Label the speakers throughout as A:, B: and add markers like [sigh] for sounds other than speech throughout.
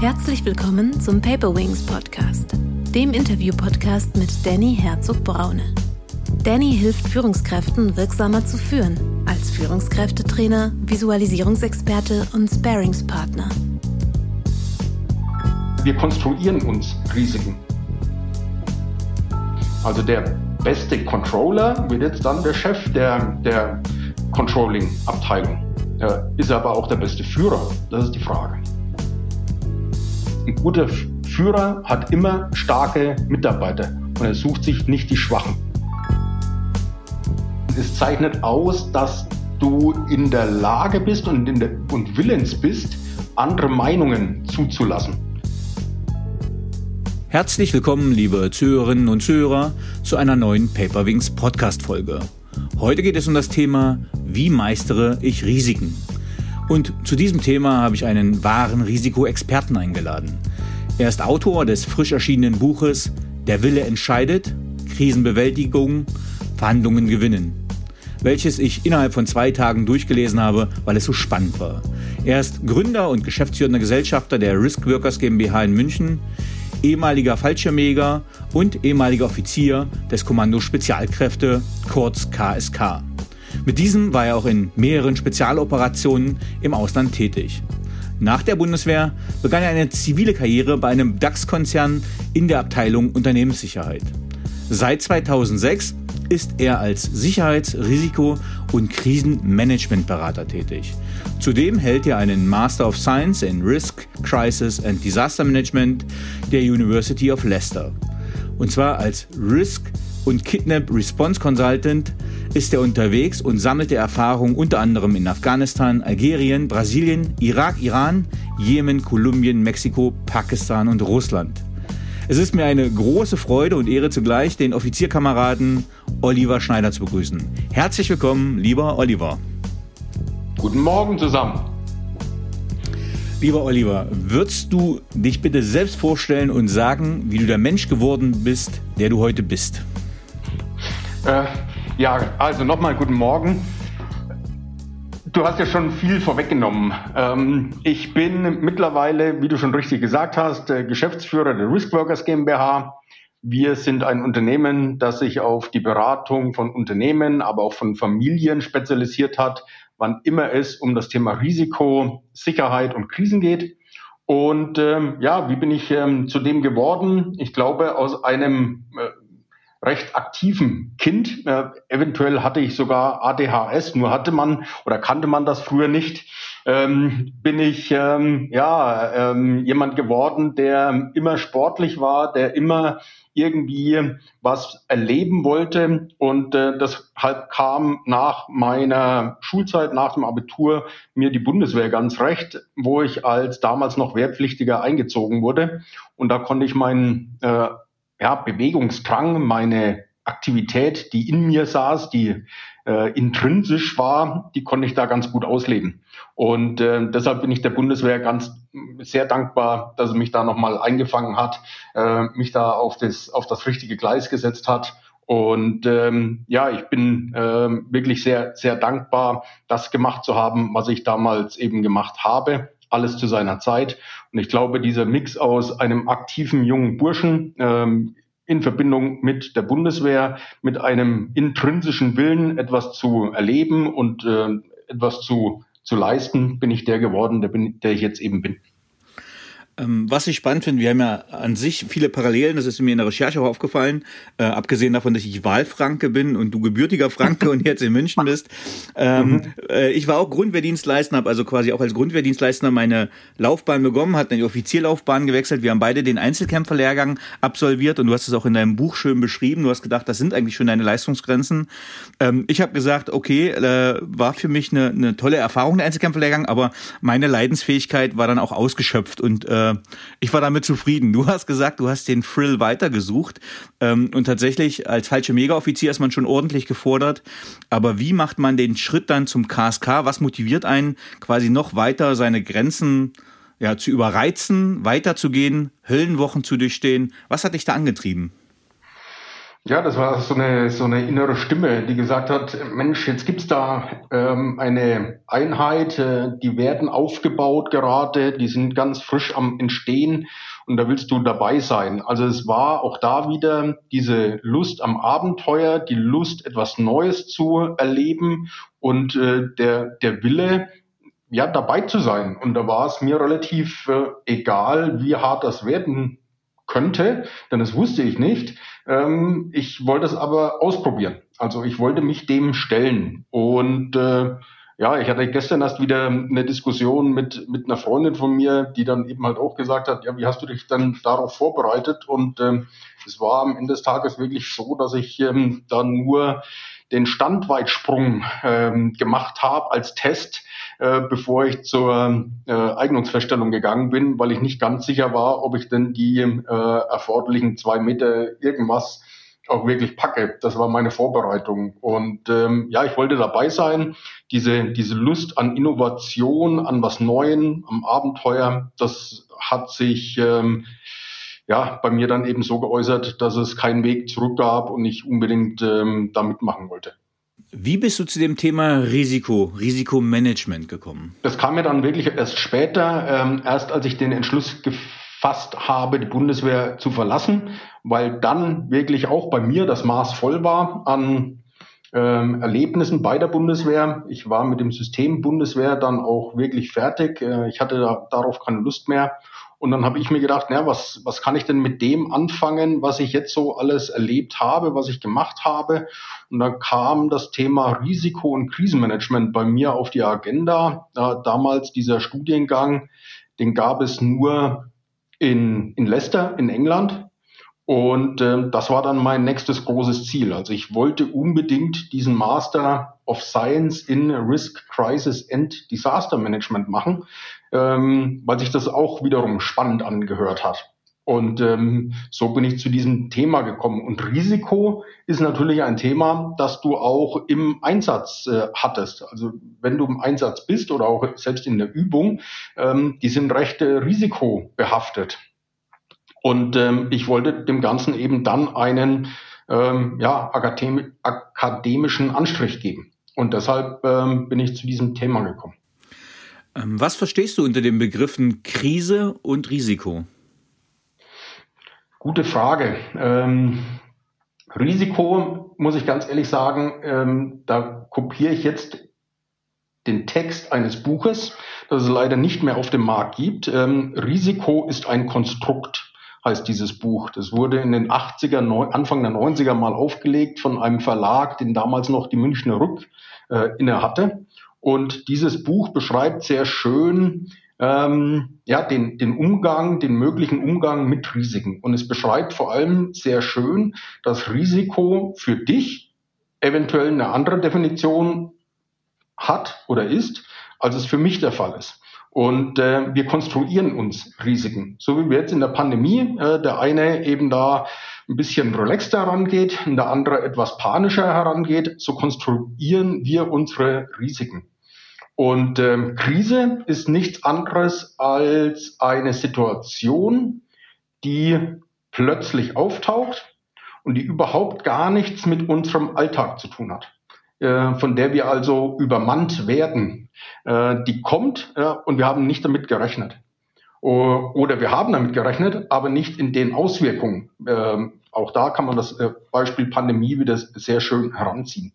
A: Herzlich willkommen zum Paper Wings Podcast, dem Interview-Podcast mit Danny Herzog-Braune. Danny hilft Führungskräften wirksamer zu führen, als Führungskräftetrainer, Visualisierungsexperte und Sparingspartner.
B: Wir konstruieren uns Risiken. Also der beste Controller wird jetzt dann der Chef der, der Controlling-Abteilung. Ist er aber auch der beste Führer? Das ist die Frage. Ein guter Führer hat immer starke Mitarbeiter und er sucht sich nicht die Schwachen. Es zeichnet aus, dass du in der Lage bist und, der, und willens bist, andere Meinungen zuzulassen.
C: Herzlich willkommen, liebe Zuhörerinnen und Zuhörer, zu einer neuen Paperwings Podcast-Folge. Heute geht es um das Thema, wie meistere ich Risiken? Und zu diesem Thema habe ich einen wahren Risikoexperten eingeladen. Er ist Autor des frisch erschienenen Buches Der Wille entscheidet, Krisenbewältigung, Verhandlungen gewinnen, welches ich innerhalb von zwei Tagen durchgelesen habe, weil es so spannend war. Er ist Gründer und geschäftsführender Gesellschafter der Risk Workers GmbH in München, ehemaliger Fallschirmjäger und ehemaliger Offizier des Kommando Spezialkräfte, kurz KSK. Mit diesem war er auch in mehreren Spezialoperationen im Ausland tätig. Nach der Bundeswehr begann er eine zivile Karriere bei einem DAX-Konzern in der Abteilung Unternehmenssicherheit. Seit 2006 ist er als Sicherheits-, Risiko- und Krisenmanagementberater tätig. Zudem hält er einen Master of Science in Risk, Crisis and Disaster Management der University of Leicester. Und zwar als Risk und Kidnap Response Consultant ist er unterwegs und sammelte Erfahrung unter anderem in Afghanistan, Algerien, Brasilien, Irak, Iran, Jemen, Kolumbien, Mexiko, Pakistan und Russland. Es ist mir eine große Freude und Ehre zugleich, den Offizierkameraden Oliver Schneider zu begrüßen. Herzlich willkommen, lieber Oliver.
B: Guten Morgen zusammen.
C: Lieber Oliver, würdest du dich bitte selbst vorstellen und sagen, wie du der Mensch geworden bist, der du heute bist?
B: Äh, ja, also nochmal guten Morgen. Du hast ja schon viel vorweggenommen. Ähm, ich bin mittlerweile, wie du schon richtig gesagt hast, Geschäftsführer der Riskworkers GmbH. Wir sind ein Unternehmen, das sich auf die Beratung von Unternehmen, aber auch von Familien spezialisiert hat, wann immer es um das Thema Risiko, Sicherheit und Krisen geht. Und ähm, ja, wie bin ich ähm, zu dem geworden? Ich glaube, aus einem äh, recht aktiven Kind. Äh, eventuell hatte ich sogar ADHS, nur hatte man oder kannte man das früher nicht. Ähm, bin ich ähm, ja ähm, jemand geworden, der immer sportlich war, der immer irgendwie was erleben wollte und äh, deshalb kam nach meiner Schulzeit, nach dem Abitur mir die Bundeswehr ganz recht, wo ich als damals noch Wehrpflichtiger eingezogen wurde und da konnte ich meinen äh, ja, Bewegungsdrang, meine Aktivität, die in mir saß, die äh, intrinsisch war, die konnte ich da ganz gut ausleben. Und äh, deshalb bin ich der Bundeswehr ganz sehr dankbar, dass sie mich da nochmal eingefangen hat, äh, mich da auf das, auf das richtige Gleis gesetzt hat. Und ähm, ja, ich bin äh, wirklich sehr, sehr dankbar, das gemacht zu haben, was ich damals eben gemacht habe alles zu seiner Zeit. Und ich glaube, dieser Mix aus einem aktiven jungen Burschen ähm, in Verbindung mit der Bundeswehr, mit einem intrinsischen Willen, etwas zu erleben und äh, etwas zu, zu leisten, bin ich der geworden, der, bin, der ich jetzt eben bin.
C: Ähm, was ich spannend finde, wir haben ja an sich viele Parallelen, das ist mir in der Recherche auch aufgefallen, äh, abgesehen davon, dass ich Wahlfranke bin und du gebürtiger Franke und jetzt in München bist. Ähm, mhm. äh, ich war auch Grundwehrdienstleister, habe also quasi auch als Grundwehrdienstleister meine Laufbahn begonnen, hat eine Offizierlaufbahn gewechselt. Wir haben beide den Einzelkämpferlehrgang absolviert und du hast es auch in deinem Buch schön beschrieben. Du hast gedacht, das sind eigentlich schon deine Leistungsgrenzen. Ähm, ich habe gesagt, okay, äh, war für mich eine, eine tolle Erfahrung der Einzelkämpferlehrgang, aber meine Leidensfähigkeit war dann auch ausgeschöpft und äh, äh, ich war damit zufrieden. Du hast gesagt, du hast den Frill weitergesucht ähm, und tatsächlich als falsche Mega-Offizier ist man schon ordentlich gefordert. Aber wie macht man den Schritt dann zum KSK? Was motiviert einen quasi noch weiter seine Grenzen ja, zu überreizen, weiterzugehen, Höllenwochen zu durchstehen? Was hat dich da angetrieben?
B: Ja, das war so eine, so eine innere Stimme, die gesagt hat, Mensch, jetzt gibt's da ähm, eine Einheit, äh, die werden aufgebaut gerade, die sind ganz frisch am Entstehen und da willst du dabei sein. Also es war auch da wieder diese Lust am Abenteuer, die Lust, etwas Neues zu erleben und äh, der, der Wille, ja, dabei zu sein. Und da war es mir relativ äh, egal, wie hart das werden könnte, denn das wusste ich nicht. Ähm, ich wollte es aber ausprobieren. Also ich wollte mich dem stellen. Und äh, ja, ich hatte gestern erst wieder eine Diskussion mit, mit einer Freundin von mir, die dann eben halt auch gesagt hat, ja, wie hast du dich dann darauf vorbereitet? Und ähm, es war am Ende des Tages wirklich so, dass ich ähm, dann nur den Standweitsprung ähm, gemacht habe als Test, äh, bevor ich zur äh, Eignungsfeststellung gegangen bin, weil ich nicht ganz sicher war, ob ich denn die äh, erforderlichen zwei Meter irgendwas auch wirklich packe. Das war meine Vorbereitung. Und ähm, ja, ich wollte dabei sein. Diese, diese Lust an Innovation, an was Neuem, am Abenteuer, das hat sich ähm, ja, bei mir dann eben so geäußert, dass es keinen Weg zurück gab und ich unbedingt ähm, da mitmachen wollte.
C: Wie bist du zu dem Thema Risiko, Risikomanagement gekommen?
B: Das kam mir dann wirklich erst später, ähm, erst als ich den Entschluss gefasst habe, die Bundeswehr zu verlassen, weil dann wirklich auch bei mir das Maß voll war an ähm, Erlebnissen bei der Bundeswehr. Ich war mit dem System Bundeswehr dann auch wirklich fertig. Äh, ich hatte da, darauf keine Lust mehr und dann habe ich mir gedacht, na, was, was kann ich denn mit dem anfangen, was ich jetzt so alles erlebt habe, was ich gemacht habe? Und dann kam das Thema Risiko- und Krisenmanagement bei mir auf die Agenda. Da, damals dieser Studiengang, den gab es nur in, in Leicester in England. Und äh, das war dann mein nächstes großes Ziel. Also ich wollte unbedingt diesen Master of Science in Risk, Crisis and Disaster Management machen, ähm, weil sich das auch wiederum spannend angehört hat. Und ähm, so bin ich zu diesem Thema gekommen. Und Risiko ist natürlich ein Thema, das du auch im Einsatz äh, hattest. Also wenn du im Einsatz bist oder auch selbst in der Übung, ähm, die sind recht äh, risikobehaftet. Und ähm, ich wollte dem Ganzen eben dann einen ähm, ja, akademi akademischen Anstrich geben. Und deshalb ähm, bin ich zu diesem Thema gekommen.
C: Ähm, was verstehst du unter den Begriffen Krise und Risiko?
B: Gute Frage. Ähm, Risiko, muss ich ganz ehrlich sagen, ähm, da kopiere ich jetzt den Text eines Buches, das es leider nicht mehr auf dem Markt gibt. Ähm, Risiko ist ein Konstrukt heißt dieses Buch. Das wurde in den 80er, Anfang der 90er mal aufgelegt von einem Verlag, den damals noch die Münchner Rück äh, inne hatte. Und dieses Buch beschreibt sehr schön ähm, ja, den, den Umgang, den möglichen Umgang mit Risiken. Und es beschreibt vor allem sehr schön, dass Risiko für dich eventuell eine andere Definition hat oder ist, als es für mich der Fall ist. Und äh, wir konstruieren uns Risiken. So wie wir jetzt in der Pandemie, äh, der eine eben da ein bisschen relaxter herangeht, der andere etwas panischer herangeht, so konstruieren wir unsere Risiken. Und ähm, Krise ist nichts anderes als eine Situation, die plötzlich auftaucht und die überhaupt gar nichts mit unserem Alltag zu tun hat. Äh, von der wir also übermannt werden, äh, die kommt äh, und wir haben nicht damit gerechnet. Oder wir haben damit gerechnet, aber nicht in den Auswirkungen. Ähm, auch da kann man das Beispiel Pandemie wieder sehr schön heranziehen.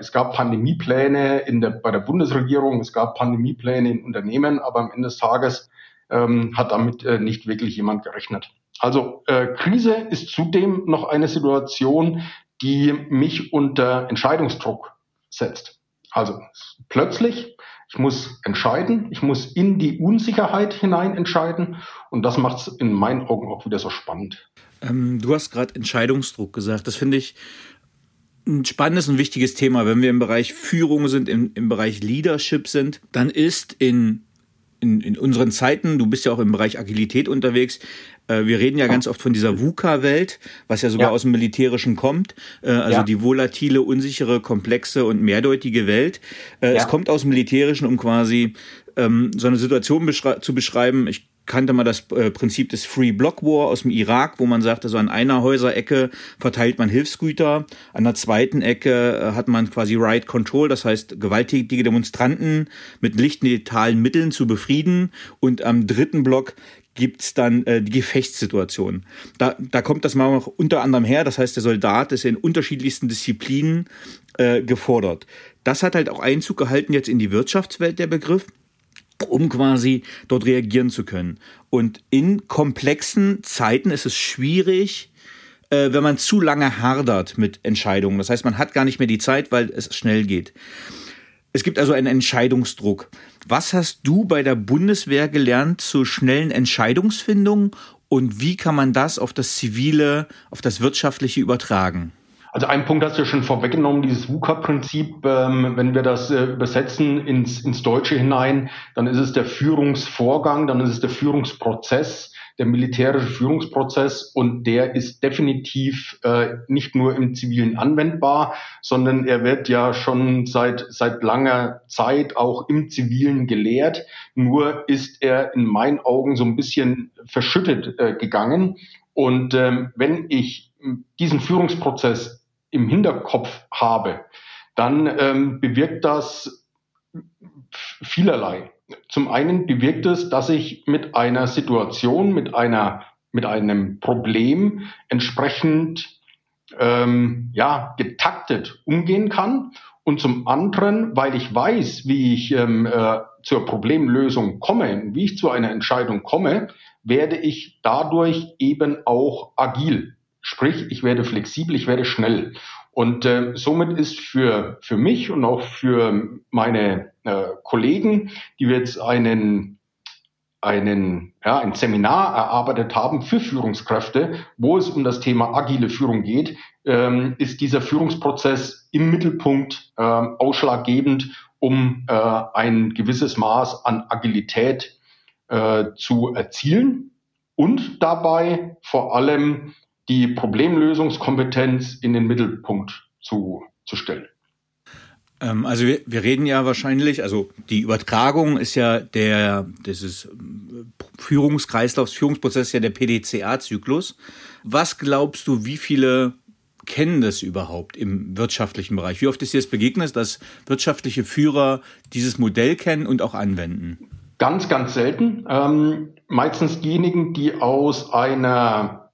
B: Es gab Pandemiepläne in der, bei der Bundesregierung, es gab Pandemiepläne in Unternehmen, aber am Ende des Tages ähm, hat damit nicht wirklich jemand gerechnet. Also äh, Krise ist zudem noch eine Situation, die mich unter Entscheidungsdruck setzt. Also plötzlich, ich muss entscheiden, ich muss in die Unsicherheit hinein entscheiden und das macht es in meinen Augen auch wieder so spannend.
C: Ähm, du hast gerade Entscheidungsdruck gesagt. Das finde ich ein spannendes und wichtiges Thema. Wenn wir im Bereich Führung sind, im, im Bereich Leadership sind, dann ist in in, in unseren Zeiten, du bist ja auch im Bereich Agilität unterwegs, äh, wir reden ja ganz oft von dieser VUCA-Welt, was ja sogar ja. aus dem Militärischen kommt, äh, also ja. die volatile, unsichere, komplexe und mehrdeutige Welt. Äh, ja. Es kommt aus dem Militärischen, um quasi ähm, so eine Situation beschrei zu beschreiben. Ich kannte man das äh, Prinzip des Free Block War aus dem Irak, wo man sagte, so an einer Häuserecke verteilt man Hilfsgüter, an der zweiten Ecke äh, hat man quasi Right Control, das heißt gewalttätige Demonstranten mit lichtnetalen Mitteln zu befrieden und am dritten Block gibt's dann äh, die Gefechtssituation. Da, da kommt das mal auch unter anderem her, das heißt, der Soldat ist in unterschiedlichsten Disziplinen äh, gefordert. Das hat halt auch Einzug gehalten jetzt in die Wirtschaftswelt, der Begriff um quasi dort reagieren zu können. Und in komplexen Zeiten ist es schwierig, äh, wenn man zu lange hardert mit Entscheidungen. Das heißt, man hat gar nicht mehr die Zeit, weil es schnell geht. Es gibt also einen Entscheidungsdruck. Was hast du bei der Bundeswehr gelernt zur schnellen Entscheidungsfindung und wie kann man das auf das Zivile, auf das Wirtschaftliche übertragen?
B: Also ein Punkt hast du ja schon vorweggenommen, dieses VUCA-Prinzip, ähm, wenn wir das äh, übersetzen ins, ins Deutsche hinein, dann ist es der Führungsvorgang, dann ist es der Führungsprozess, der militärische Führungsprozess und der ist definitiv äh, nicht nur im Zivilen anwendbar, sondern er wird ja schon seit, seit langer Zeit auch im Zivilen gelehrt. Nur ist er in meinen Augen so ein bisschen verschüttet äh, gegangen. Und ähm, wenn ich diesen Führungsprozess im Hinterkopf habe, dann ähm, bewirkt das vielerlei. Zum einen bewirkt es, dass ich mit einer Situation, mit einer, mit einem Problem entsprechend ähm, ja, getaktet umgehen kann. Und zum anderen, weil ich weiß, wie ich ähm, äh, zur Problemlösung komme, wie ich zu einer Entscheidung komme, werde ich dadurch eben auch agil. Sprich, ich werde flexibel, ich werde schnell. Und äh, somit ist für, für mich und auch für meine äh, Kollegen, die wir jetzt einen, einen, ja, ein Seminar erarbeitet haben für Führungskräfte, wo es um das Thema agile Führung geht, ähm, ist dieser Führungsprozess im Mittelpunkt äh, ausschlaggebend, um äh, ein gewisses Maß an Agilität äh, zu erzielen und dabei vor allem die Problemlösungskompetenz in den Mittelpunkt zu, zu stellen.
C: Ähm, also wir, wir reden ja wahrscheinlich, also die Übertragung ist ja der, dieses Führungskreislaufs, Führungsprozess ist ja der PDCA-Zyklus. Was glaubst du, wie viele kennen das überhaupt im wirtschaftlichen Bereich? Wie oft ist dir das begegnet, dass wirtschaftliche Führer dieses Modell kennen und auch anwenden?
B: Ganz, ganz selten. Ähm, meistens diejenigen, die aus einer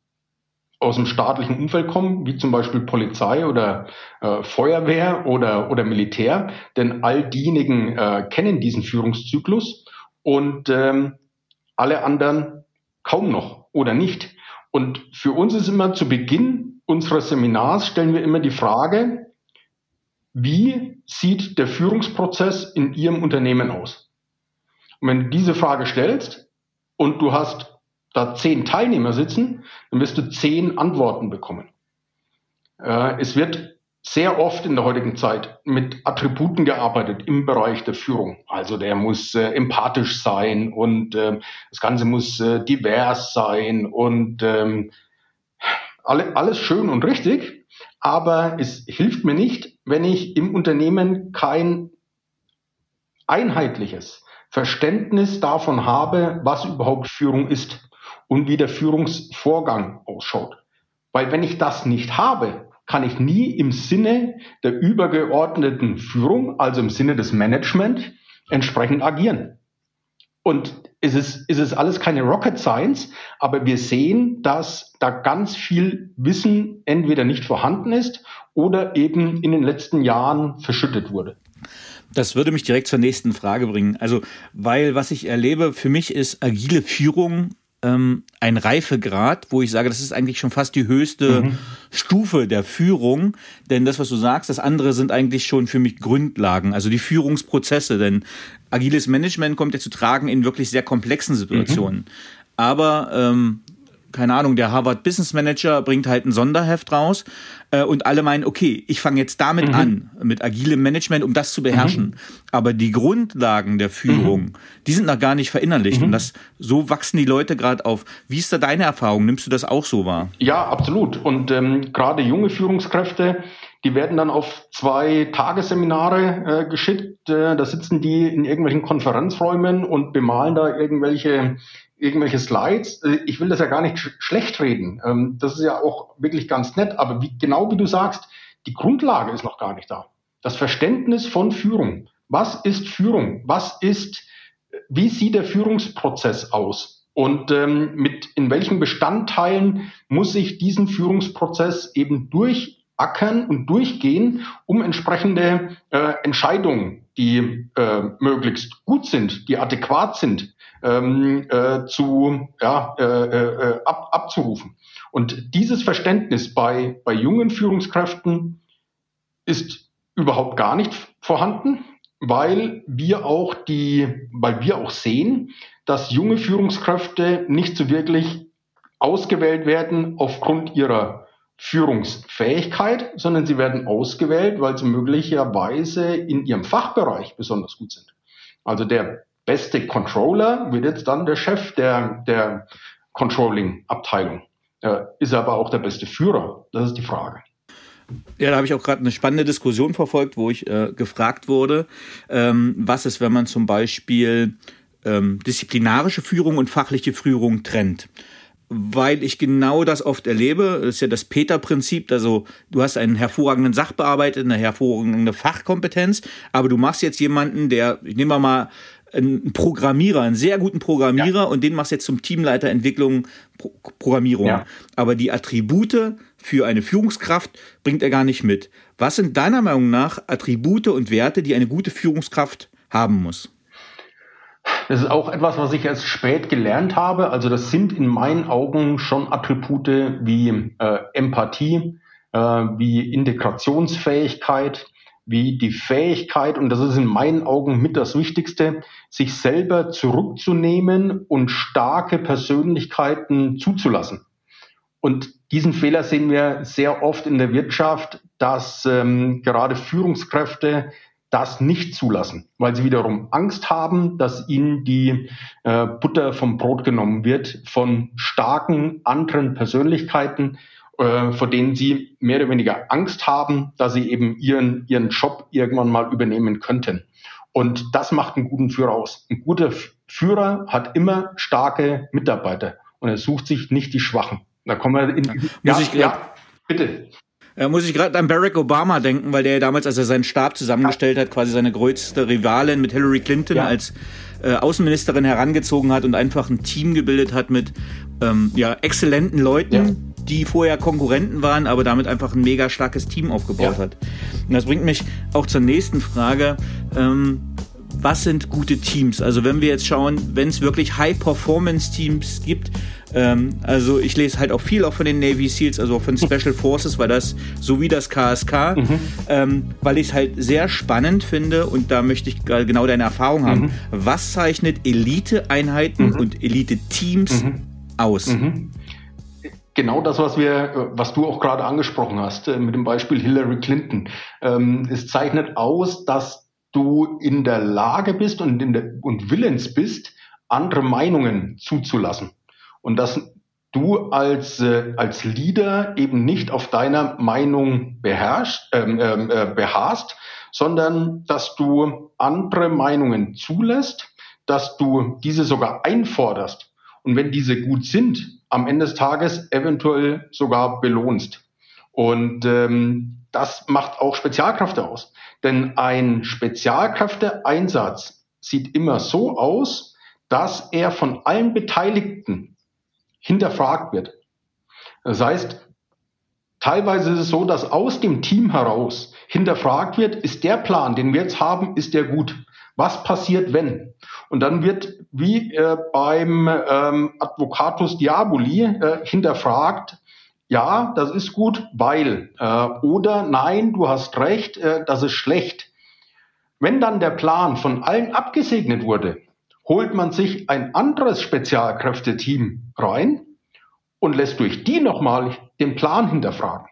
B: aus dem staatlichen Umfeld kommen, wie zum Beispiel Polizei oder äh, Feuerwehr oder, oder Militär, denn all diejenigen äh, kennen diesen Führungszyklus und ähm, alle anderen kaum noch oder nicht. Und für uns ist immer zu Beginn unseres Seminars stellen wir immer die Frage, wie sieht der Führungsprozess in Ihrem Unternehmen aus? Und wenn du diese Frage stellst und du hast da zehn Teilnehmer sitzen, dann wirst du zehn Antworten bekommen. Äh, es wird sehr oft in der heutigen Zeit mit Attributen gearbeitet im Bereich der Führung. Also der muss äh, empathisch sein und äh, das Ganze muss äh, divers sein und ähm, alle, alles schön und richtig. Aber es hilft mir nicht, wenn ich im Unternehmen kein einheitliches Verständnis davon habe, was überhaupt Führung ist und wie der Führungsvorgang ausschaut. Weil wenn ich das nicht habe, kann ich nie im Sinne der übergeordneten Führung, also im Sinne des Management, entsprechend agieren. Und es ist, es ist alles keine Rocket Science, aber wir sehen, dass da ganz viel Wissen entweder nicht vorhanden ist oder eben in den letzten Jahren verschüttet wurde.
C: Das würde mich direkt zur nächsten Frage bringen. Also, weil was ich erlebe, für mich ist agile Führung ähm, ein Reifegrad, wo ich sage, das ist eigentlich schon fast die höchste mhm. Stufe der Führung. Denn das, was du sagst, das andere sind eigentlich schon für mich Grundlagen, also die Führungsprozesse. Denn agiles Management kommt ja zu tragen in wirklich sehr komplexen Situationen. Mhm. Aber ähm, keine Ahnung, der Harvard Business Manager bringt halt ein Sonderheft raus äh, und alle meinen, okay, ich fange jetzt damit mhm. an, mit agilem Management, um das zu beherrschen. Mhm. Aber die Grundlagen der Führung, mhm. die sind noch gar nicht verinnerlicht mhm. und das so wachsen die Leute gerade auf. Wie ist da deine Erfahrung? Nimmst du das auch so wahr?
B: Ja, absolut. Und ähm, gerade junge Führungskräfte, die werden dann auf zwei Tagesseminare äh, geschickt. Äh, da sitzen die in irgendwelchen Konferenzräumen und bemalen da irgendwelche irgendwelche Slides. Äh, ich will das ja gar nicht sch schlecht reden. Ähm, das ist ja auch wirklich ganz nett. Aber wie, genau wie du sagst, die Grundlage ist noch gar nicht da. Das Verständnis von Führung. Was ist Führung? Was ist, wie sieht der Führungsprozess aus? Und ähm, mit in welchen Bestandteilen muss ich diesen Führungsprozess eben durchackern und durchgehen, um entsprechende äh, Entscheidungen, die äh, möglichst gut sind, die adäquat sind, ähm, äh, zu ja, äh, äh, ab, abzurufen. Und dieses Verständnis bei, bei jungen Führungskräften ist überhaupt nicht vorhanden weil wir auch die, weil wir auch sehen, dass junge Führungskräfte nicht so wirklich ausgewählt werden aufgrund ihrer Führungsfähigkeit, sondern sie werden ausgewählt, weil sie möglicherweise in ihrem Fachbereich besonders gut sind. Also der beste Controller wird jetzt dann der Chef der, der Controlling-Abteilung. Ist aber auch der beste Führer? Das ist die Frage.
C: Ja, da habe ich auch gerade eine spannende Diskussion verfolgt, wo ich äh, gefragt wurde, ähm, was ist, wenn man zum Beispiel ähm, disziplinarische Führung und fachliche Führung trennt. Weil ich genau das oft erlebe, das ist ja das Peter-Prinzip, also du hast einen hervorragenden Sachbearbeiter, eine hervorragende Fachkompetenz, aber du machst jetzt jemanden, der, ich nehme mal einen Programmierer, einen sehr guten Programmierer ja. und den machst du jetzt zum Teamleiter Entwicklung Pro Programmierung. Ja. Aber die Attribute für eine Führungskraft bringt er gar nicht mit. Was sind deiner Meinung nach Attribute und Werte, die eine gute Führungskraft haben muss?
B: Das ist auch etwas, was ich erst spät gelernt habe. Also das sind in meinen Augen schon Attribute wie äh, Empathie, äh, wie Integrationsfähigkeit, wie die Fähigkeit, und das ist in meinen Augen mit das Wichtigste, sich selber zurückzunehmen und starke Persönlichkeiten zuzulassen. Und diesen Fehler sehen wir sehr oft in der Wirtschaft, dass ähm, gerade Führungskräfte das nicht zulassen, weil sie wiederum Angst haben, dass ihnen die äh, Butter vom Brot genommen wird von starken anderen Persönlichkeiten, äh, vor denen sie mehr oder weniger Angst haben, dass sie eben ihren, ihren Job irgendwann mal übernehmen könnten. Und das macht einen guten Führer aus. Ein guter Führer hat immer starke Mitarbeiter und er sucht sich nicht die Schwachen. Da kommen wir in.
C: Ja, muss ich grad, ja bitte. Ja, muss ich gerade an Barack Obama denken, weil der damals, als er seinen Stab zusammengestellt hat, quasi seine größte Rivalin mit Hillary Clinton ja. als äh, Außenministerin herangezogen hat und einfach ein Team gebildet hat mit ähm, ja, exzellenten Leuten, ja. die vorher Konkurrenten waren, aber damit einfach ein mega starkes Team aufgebaut hat. Und das bringt mich auch zur nächsten Frage. Ähm, was sind gute Teams? Also wenn wir jetzt schauen, wenn es wirklich High-Performance-Teams gibt, ähm, also ich lese halt auch viel auch von den Navy SEALs, also von Special Forces, weil das so wie das KSK, mhm. ähm, weil ich es halt sehr spannend finde und da möchte ich genau deine Erfahrung haben. Mhm. Was zeichnet Elite-Einheiten mhm. und Elite-Teams mhm. aus?
B: Mhm. Genau das, was wir, was du auch gerade angesprochen hast, äh, mit dem Beispiel Hillary Clinton. Ähm, es zeichnet aus, dass du in der Lage bist und, in der, und willens bist, andere Meinungen zuzulassen und dass du als, äh, als Leader eben nicht auf deiner Meinung beherrschst, ähm, ähm, äh, beharrst, sondern dass du andere Meinungen zulässt, dass du diese sogar einforderst und wenn diese gut sind, am Ende des Tages eventuell sogar belohnst. Und ähm, das macht auch Spezialkräfte aus. Denn ein Spezialkräfteeinsatz sieht immer so aus, dass er von allen Beteiligten hinterfragt wird. Das heißt, teilweise ist es so, dass aus dem Team heraus hinterfragt wird, ist der Plan, den wir jetzt haben, ist der gut? Was passiert, wenn? Und dann wird wie äh, beim ähm, Advocatus Diaboli äh, hinterfragt, ja, das ist gut, weil äh, oder nein, du hast recht, äh, das ist schlecht. Wenn dann der Plan von allen abgesegnet wurde, holt man sich ein anderes Spezialkräfteteam rein und lässt durch die nochmal den Plan hinterfragen.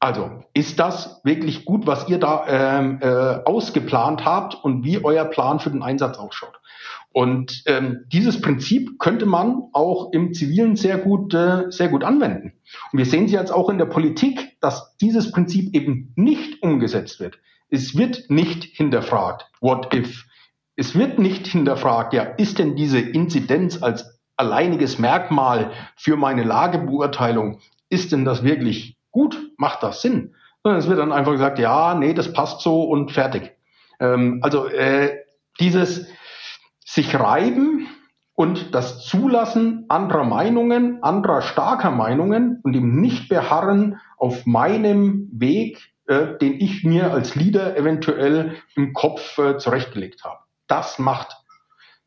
B: Also, ist das wirklich gut, was ihr da ähm, äh, ausgeplant habt und wie euer Plan für den Einsatz ausschaut? Und ähm, dieses Prinzip könnte man auch im Zivilen sehr gut, äh, sehr gut anwenden. Und wir sehen es jetzt auch in der Politik, dass dieses Prinzip eben nicht umgesetzt wird. Es wird nicht hinterfragt, what if? Es wird nicht hinterfragt, ja, ist denn diese Inzidenz als alleiniges Merkmal für meine Lagebeurteilung, ist denn das wirklich gut? Macht das Sinn? Sondern es wird dann einfach gesagt, ja, nee, das passt so und fertig. Ähm, also äh, dieses sich reiben und das Zulassen anderer Meinungen, anderer starker Meinungen und dem nicht beharren auf meinem Weg, äh, den ich mir als Leader eventuell im Kopf äh, zurechtgelegt habe. Das macht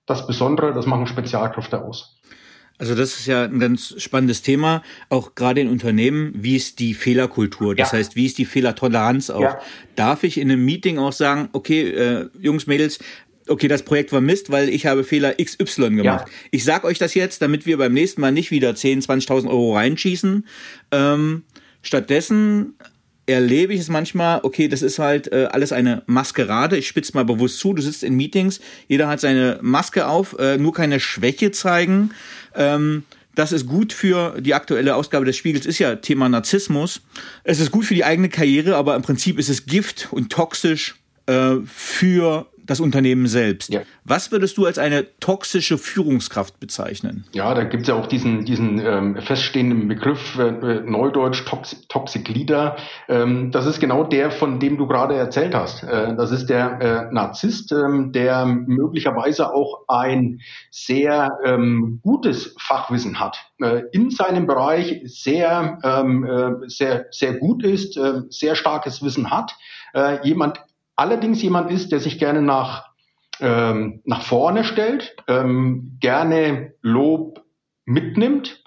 B: das Besondere, das machen Spezialkräfte aus.
C: Also das ist ja ein ganz spannendes Thema, auch gerade in Unternehmen. Wie ist die Fehlerkultur? Das ja. heißt, wie ist die Fehlertoleranz auch? Ja. Darf ich in einem Meeting auch sagen, okay, äh, Jungs, Mädels, okay, das Projekt war Mist, weil ich habe Fehler XY gemacht. Ja. Ich sag euch das jetzt, damit wir beim nächsten Mal nicht wieder 10, 20.000 Euro reinschießen. Ähm, stattdessen erlebe ich es manchmal, okay, das ist halt äh, alles eine Maskerade. Ich spitze mal bewusst zu. Du sitzt in Meetings, jeder hat seine Maske auf, äh, nur keine Schwäche zeigen. Ähm, das ist gut für die aktuelle Ausgabe des Spiegels, ist ja Thema Narzissmus. Es ist gut für die eigene Karriere, aber im Prinzip ist es Gift und toxisch äh, für das Unternehmen selbst. Ja. Was würdest du als eine toxische Führungskraft bezeichnen?
B: Ja, da gibt es ja auch diesen, diesen ähm, feststehenden Begriff, äh, äh Neudeutsch Tox Toxic Leader. Ähm, das ist genau der, von dem du gerade erzählt hast. Äh, das ist der äh, Narzisst, ähm, der möglicherweise auch ein sehr ähm, gutes Fachwissen hat, äh, in seinem Bereich sehr, ähm, äh, sehr, sehr gut ist, sehr starkes Wissen hat. jemand allerdings jemand ist, der sich gerne nach, ähm, nach vorne stellt, ähm, gerne Lob mitnimmt,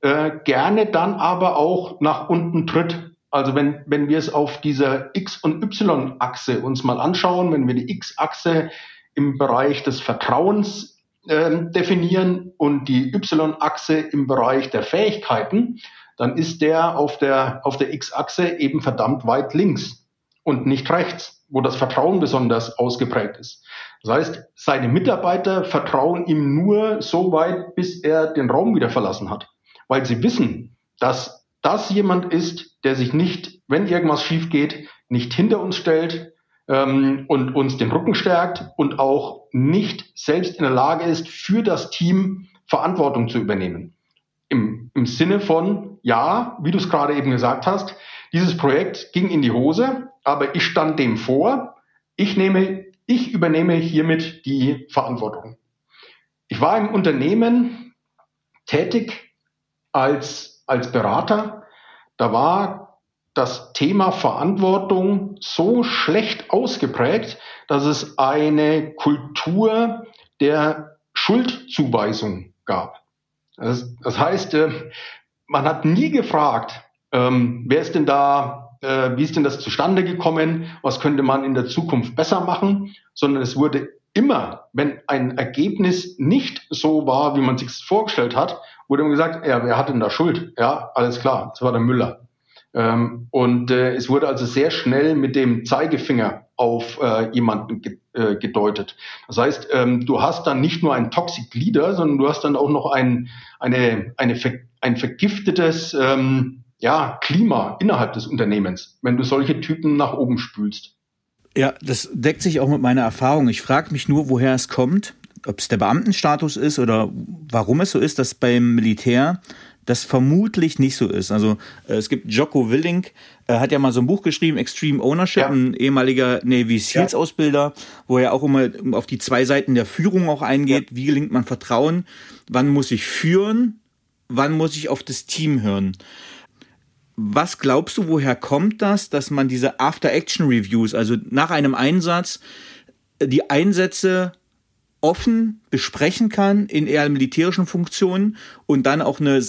B: äh, gerne dann aber auch nach unten tritt. Also wenn, wenn wir es auf dieser X- und Y-Achse uns mal anschauen, wenn wir die X-Achse im Bereich des Vertrauens äh, definieren und die Y-Achse im Bereich der Fähigkeiten, dann ist der auf der, auf der X-Achse eben verdammt weit links und nicht rechts wo das Vertrauen besonders ausgeprägt ist. Das heißt, seine Mitarbeiter vertrauen ihm nur so weit, bis er den Raum wieder verlassen hat, weil sie wissen, dass das jemand ist, der sich nicht, wenn irgendwas schief geht, nicht hinter uns stellt ähm, und uns den Rücken stärkt und auch nicht selbst in der Lage ist, für das Team Verantwortung zu übernehmen. Im, im Sinne von, ja, wie du es gerade eben gesagt hast, dieses Projekt ging in die Hose, aber ich stand dem vor. Ich nehme, ich übernehme hiermit die Verantwortung. Ich war im Unternehmen tätig als, als Berater. Da war das Thema Verantwortung so schlecht ausgeprägt, dass es eine Kultur der Schuldzuweisung gab. Das, das heißt, äh, man hat nie gefragt, ähm, wer ist denn da, äh, wie ist denn das zustande gekommen? Was könnte man in der Zukunft besser machen? Sondern es wurde immer, wenn ein Ergebnis nicht so war, wie man sich vorgestellt hat, wurde immer gesagt, ja, wer hat denn da Schuld? Ja, alles klar, das war der Müller. Ähm, und äh, es wurde also sehr schnell mit dem Zeigefinger auf äh, jemanden ge äh, gedeutet. Das heißt, ähm, du hast dann nicht nur einen Toxic Leader, sondern du hast dann auch noch ein, eine, eine, ein vergiftetes ähm, ja, Klima innerhalb des Unternehmens, wenn du solche Typen nach oben spülst.
C: Ja, das deckt sich auch mit meiner Erfahrung. Ich frage mich nur, woher es kommt, ob es der Beamtenstatus ist oder warum es so ist, dass beim Militär das vermutlich nicht so ist. Also äh, es gibt Jocko Willink, er hat ja mal so ein Buch geschrieben, Extreme Ownership, ja. ein ehemaliger Navy Seals Ausbilder, wo er auch immer auf die zwei Seiten der Führung auch eingeht. Ja. Wie gelingt man Vertrauen? Wann muss ich führen? Wann muss ich auf das Team hören? Was glaubst du, woher kommt das, dass man diese After-Action-Reviews, also nach einem Einsatz, die Einsätze offen besprechen kann in eher militärischen Funktionen und dann auch eine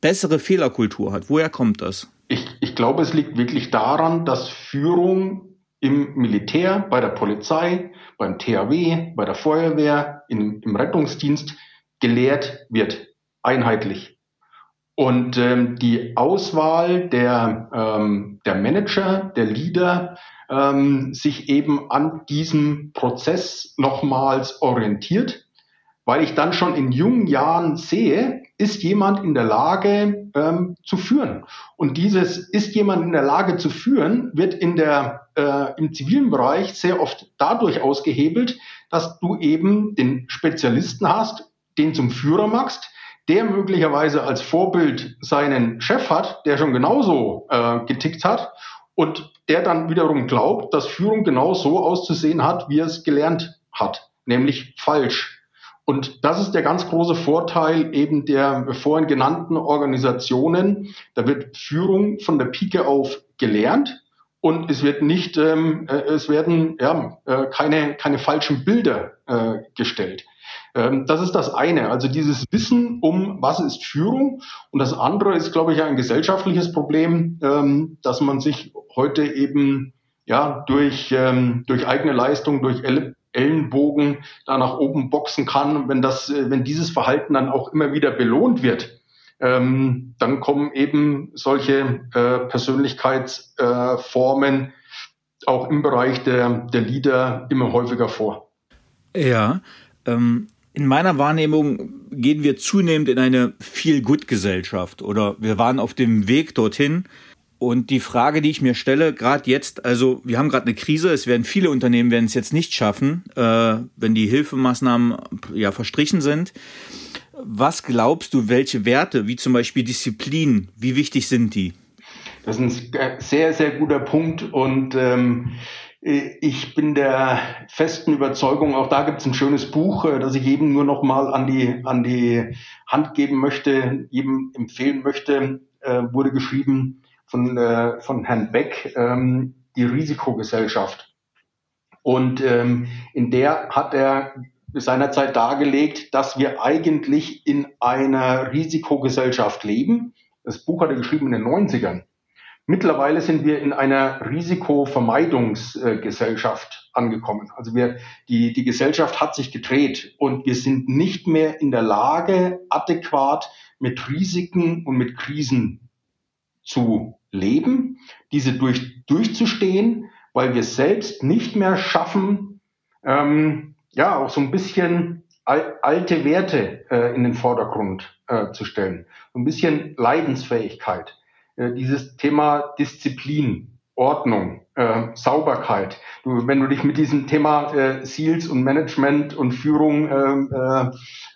C: bessere Fehlerkultur hat? Woher kommt das?
B: Ich, ich glaube, es liegt wirklich daran, dass Führung im Militär, bei der Polizei, beim THW, bei der Feuerwehr, in, im Rettungsdienst gelehrt wird, einheitlich. Und ähm, die Auswahl der, ähm, der Manager, der Leader, ähm, sich eben an diesem Prozess nochmals orientiert, weil ich dann schon in jungen Jahren sehe, ist jemand in der Lage ähm, zu führen. Und dieses ist jemand in der Lage zu führen, wird in der, äh, im zivilen Bereich sehr oft dadurch ausgehebelt, dass du eben den Spezialisten hast, den zum Führer machst, der möglicherweise als Vorbild seinen Chef hat, der schon genauso äh, getickt hat und der dann wiederum glaubt, dass Führung genau so auszusehen hat, wie er es gelernt hat, nämlich falsch. Und das ist der ganz große Vorteil eben der vorhin genannten Organisationen. Da wird Führung von der Pike auf gelernt und es wird nicht, ähm, äh, es werden ja, äh, keine, keine falschen Bilder äh, gestellt. Ähm, das ist das eine, also dieses Wissen um, was ist Führung. Und das andere ist, glaube ich, ein gesellschaftliches Problem, ähm, dass man sich heute eben ja durch, ähm, durch eigene Leistung, durch Ellenbogen da nach oben boxen kann. Wenn das, äh, wenn dieses Verhalten dann auch immer wieder belohnt wird, dann kommen eben solche äh, Persönlichkeitsformen äh, auch im Bereich der, der Leader immer häufiger vor.
C: Ja, ähm, in meiner Wahrnehmung gehen wir zunehmend in eine Feel-Good-Gesellschaft oder wir waren auf dem Weg dorthin. Und die Frage, die ich mir stelle, gerade jetzt, also wir haben gerade eine Krise, es werden viele Unternehmen werden es jetzt nicht schaffen, äh, wenn die Hilfemaßnahmen ja verstrichen sind. Was glaubst du, welche Werte, wie zum Beispiel Disziplin, wie wichtig sind die?
B: Das ist ein sehr, sehr guter Punkt und ähm, ich bin der festen Überzeugung, auch da gibt es ein schönes Buch, äh, das ich jedem nur noch mal an die, an die Hand geben möchte, jedem empfehlen möchte, äh, wurde geschrieben von, äh, von Herrn Beck, ähm, die Risikogesellschaft. Und ähm, in der hat er seinerzeit dargelegt, dass wir eigentlich in einer Risikogesellschaft leben. Das Buch hat er geschrieben in den 90ern. Mittlerweile sind wir in einer Risikovermeidungsgesellschaft angekommen. Also wir, die, die Gesellschaft hat sich gedreht und wir sind nicht mehr in der Lage, adäquat mit Risiken und mit Krisen zu leben, diese durch, durchzustehen, weil wir selbst nicht mehr schaffen, ähm, ja, auch so ein bisschen alte Werte äh, in den Vordergrund äh, zu stellen. So ein bisschen Leidensfähigkeit. Äh, dieses Thema Disziplin, Ordnung, äh, Sauberkeit. Du, wenn du dich mit diesem Thema äh, Seals und Management und Führung äh,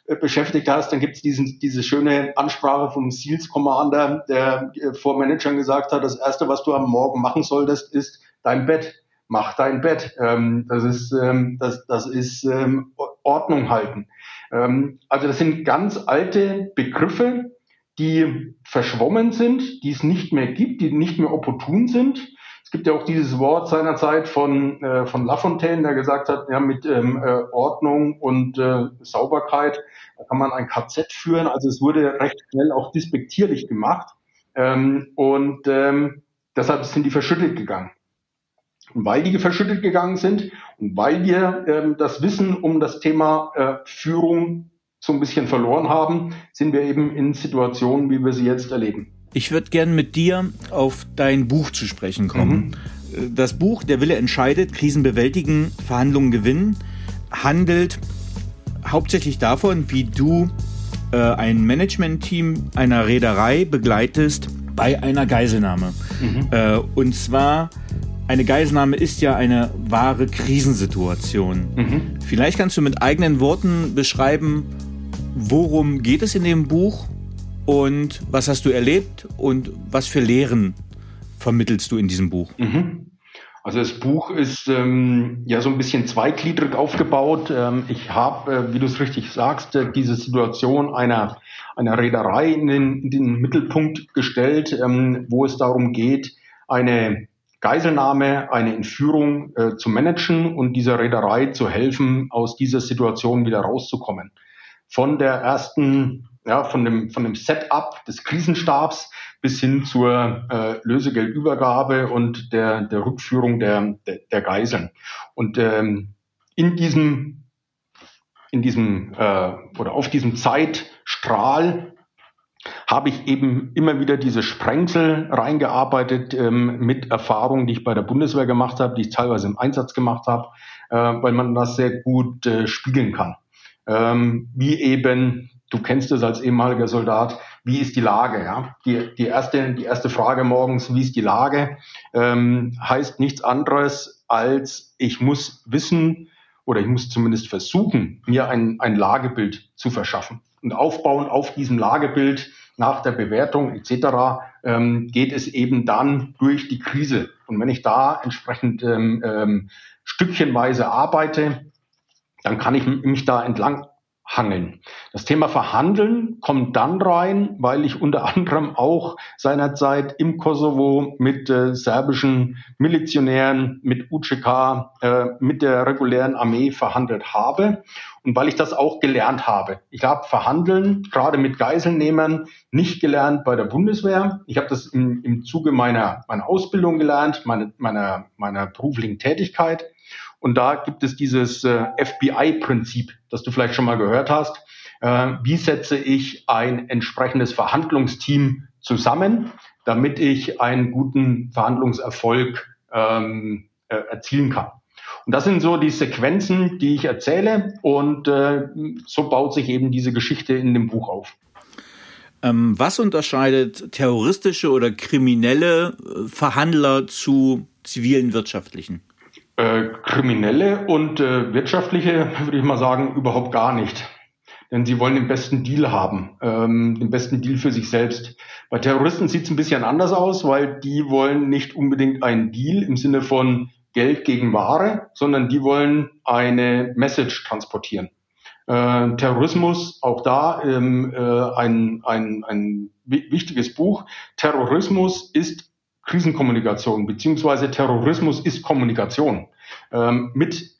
B: äh, beschäftigt hast, dann gibt es diese schöne Ansprache vom Seals Commander, der äh, vor Managern gesagt hat, das Erste, was du am Morgen machen solltest, ist dein Bett. Mach dein Bett. Ähm, das ist, ähm, das, das ist ähm, Ordnung halten. Ähm, also das sind ganz alte Begriffe, die verschwommen sind, die es nicht mehr gibt, die nicht mehr opportun sind. Es gibt ja auch dieses Wort seinerzeit von, äh, von Lafontaine, der gesagt hat, ja, mit ähm, äh, Ordnung und äh, Sauberkeit kann man ein KZ führen. Also es wurde recht schnell auch dispektierlich gemacht. Ähm, und ähm, deshalb sind die verschüttet gegangen. Und weil die verschüttet gegangen sind und weil wir ähm, das Wissen um das Thema äh, Führung so ein bisschen verloren haben, sind wir eben in Situationen, wie wir sie jetzt erleben.
C: Ich würde gern mit dir auf dein Buch zu sprechen kommen. Mhm. Das Buch Der Wille entscheidet, Krisen bewältigen, Verhandlungen gewinnen, handelt hauptsächlich davon, wie du äh, ein Management-Team einer Reederei begleitest bei einer Geiselnahme. Mhm. Äh, und zwar eine Geiselnahme ist ja eine wahre Krisensituation. Mhm. Vielleicht kannst du mit eigenen Worten beschreiben, worum geht es in dem Buch und was hast du erlebt und was für Lehren vermittelst du in diesem Buch?
B: Mhm. Also das Buch ist ähm, ja so ein bisschen zweigliedrig aufgebaut. Ähm, ich habe, äh, wie du es richtig sagst, äh, diese Situation einer, einer Reederei in den, in den Mittelpunkt gestellt, ähm, wo es darum geht, eine Geiselnahme, eine Entführung äh, zu managen und dieser Reederei zu helfen, aus dieser Situation wieder rauszukommen von der ersten, ja, von dem, von dem Setup des Krisenstabs bis hin zur äh, Lösegeldübergabe und der, der Rückführung der, der, der Geiseln. Und ähm, in diesem, in diesem äh, oder auf diesem Zeitstrahl habe ich eben immer wieder diese Sprengsel reingearbeitet ähm, mit Erfahrungen, die ich bei der Bundeswehr gemacht habe, die ich teilweise im Einsatz gemacht habe, äh, weil man das sehr gut äh, spiegeln kann ähm, wie eben, du kennst es als ehemaliger Soldat, wie ist die Lage? Ja? Die, die, erste, die erste Frage morgens, wie ist die Lage, ähm, heißt nichts anderes als, ich muss wissen oder ich muss zumindest versuchen, mir ein, ein Lagebild zu verschaffen. Und aufbauen auf diesem Lagebild nach der Bewertung etc. Ähm, geht es eben dann durch die Krise. Und wenn ich da entsprechend ähm, ähm, stückchenweise arbeite, dann kann ich mich da entlang hangeln. Das Thema Verhandeln kommt dann rein, weil ich unter [laughs] anderem auch seinerzeit im Kosovo mit äh, serbischen Milizionären, mit UCK, äh, mit der regulären Armee verhandelt habe und weil ich das auch gelernt habe. Ich habe Verhandeln, gerade mit Geiselnehmern, nicht gelernt bei der Bundeswehr. Ich habe das im, im Zuge meiner, meiner Ausbildung gelernt, meine, meiner, meiner beruflichen Tätigkeit. Und da gibt es dieses äh, FBI-Prinzip, das du vielleicht schon mal gehört hast. Äh, wie setze ich ein entsprechendes Verhandlungsteam zusammen, damit ich einen guten Verhandlungserfolg ähm, äh, erzielen kann? Und das sind so die Sequenzen, die ich erzähle. Und äh, so baut sich eben diese Geschichte in dem Buch auf.
C: Ähm, was unterscheidet terroristische oder kriminelle äh, Verhandler zu zivilen wirtschaftlichen?
B: Äh, kriminelle und äh, wirtschaftliche, [laughs] würde ich mal sagen, überhaupt gar nicht. Denn sie wollen den besten Deal haben, ähm, den besten Deal für sich selbst. Bei Terroristen sieht es ein bisschen anders aus, weil die wollen nicht unbedingt einen Deal im Sinne von Geld gegen Ware, sondern die wollen eine Message transportieren. Äh, Terrorismus, auch da ähm, äh, ein, ein, ein wichtiges Buch. Terrorismus ist Krisenkommunikation, beziehungsweise Terrorismus ist Kommunikation. Ähm, mit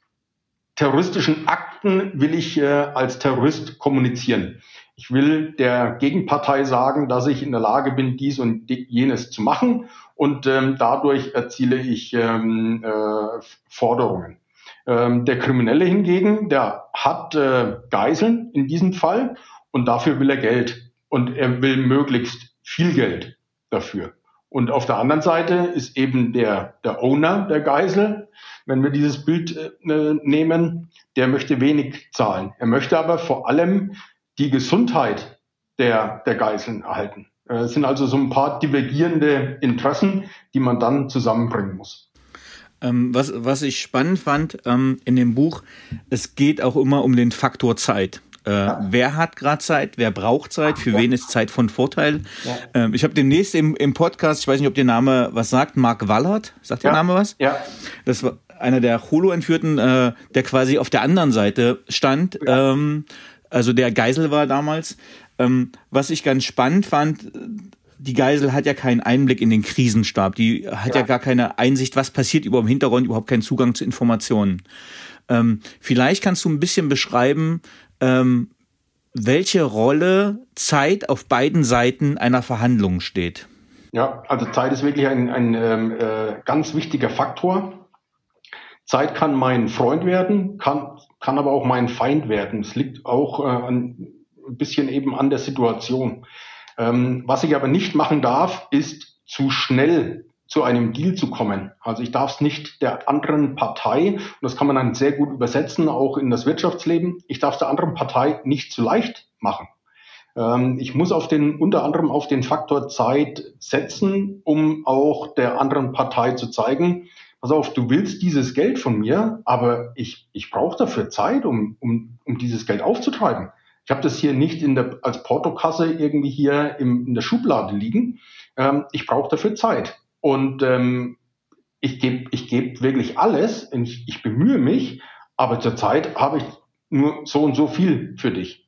B: terroristischen Akten will ich äh, als Terrorist kommunizieren. Ich will der Gegenpartei sagen, dass ich in der Lage bin, dies und jenes zu machen und ähm, dadurch erziele ich ähm, äh, Forderungen. Ähm, der Kriminelle hingegen, der hat äh, Geiseln in diesem Fall und dafür will er Geld und er will möglichst viel Geld dafür. Und auf der anderen Seite ist eben der, der Owner der Geisel, wenn wir dieses Bild äh, nehmen, der möchte wenig zahlen. Er möchte aber vor allem die Gesundheit der, der Geiseln erhalten. Äh, es sind also so ein paar divergierende Interessen, die man dann zusammenbringen muss.
C: Ähm, was, was ich spannend fand ähm, in dem Buch, es geht auch immer um den Faktor Zeit. Äh, ja. Wer hat gerade Zeit? Wer braucht Zeit? Für ja. wen ist Zeit von Vorteil? Ja. Ähm, ich habe demnächst im, im Podcast, ich weiß nicht, ob der Name was sagt, Mark Wallert. Sagt der Name was?
B: Ja.
C: Das war einer der Holo-Entführten, äh, der quasi auf der anderen Seite stand. Ähm, also der Geisel war damals. Ähm, was ich ganz spannend fand, die Geisel hat ja keinen Einblick in den Krisenstab. Die hat ja, ja gar keine Einsicht, was passiert über im Hintergrund, überhaupt keinen Zugang zu Informationen. Ähm, vielleicht kannst du ein bisschen beschreiben, ähm, welche Rolle Zeit auf beiden Seiten einer Verhandlung steht.
B: Ja, also Zeit ist wirklich ein, ein ähm, äh, ganz wichtiger Faktor. Zeit kann mein Freund werden, kann, kann aber auch mein Feind werden. Es liegt auch äh, ein bisschen eben an der Situation. Ähm, was ich aber nicht machen darf, ist zu schnell zu einem Deal zu kommen. Also ich darf es nicht der anderen Partei, und das kann man dann sehr gut übersetzen, auch in das Wirtschaftsleben, ich darf es der anderen Partei nicht zu leicht machen. Ähm, ich muss auf den, unter anderem auf den Faktor Zeit setzen, um auch der anderen Partei zu zeigen, pass auf, du willst dieses Geld von mir, aber ich, ich brauche dafür Zeit, um, um, um dieses Geld aufzutreiben. Ich habe das hier nicht in der, als Portokasse irgendwie hier im, in der Schublade liegen. Ähm, ich brauche dafür Zeit. Und ähm, ich gebe ich geb wirklich alles, ich, ich bemühe mich, aber zurzeit habe ich nur so und so viel für dich.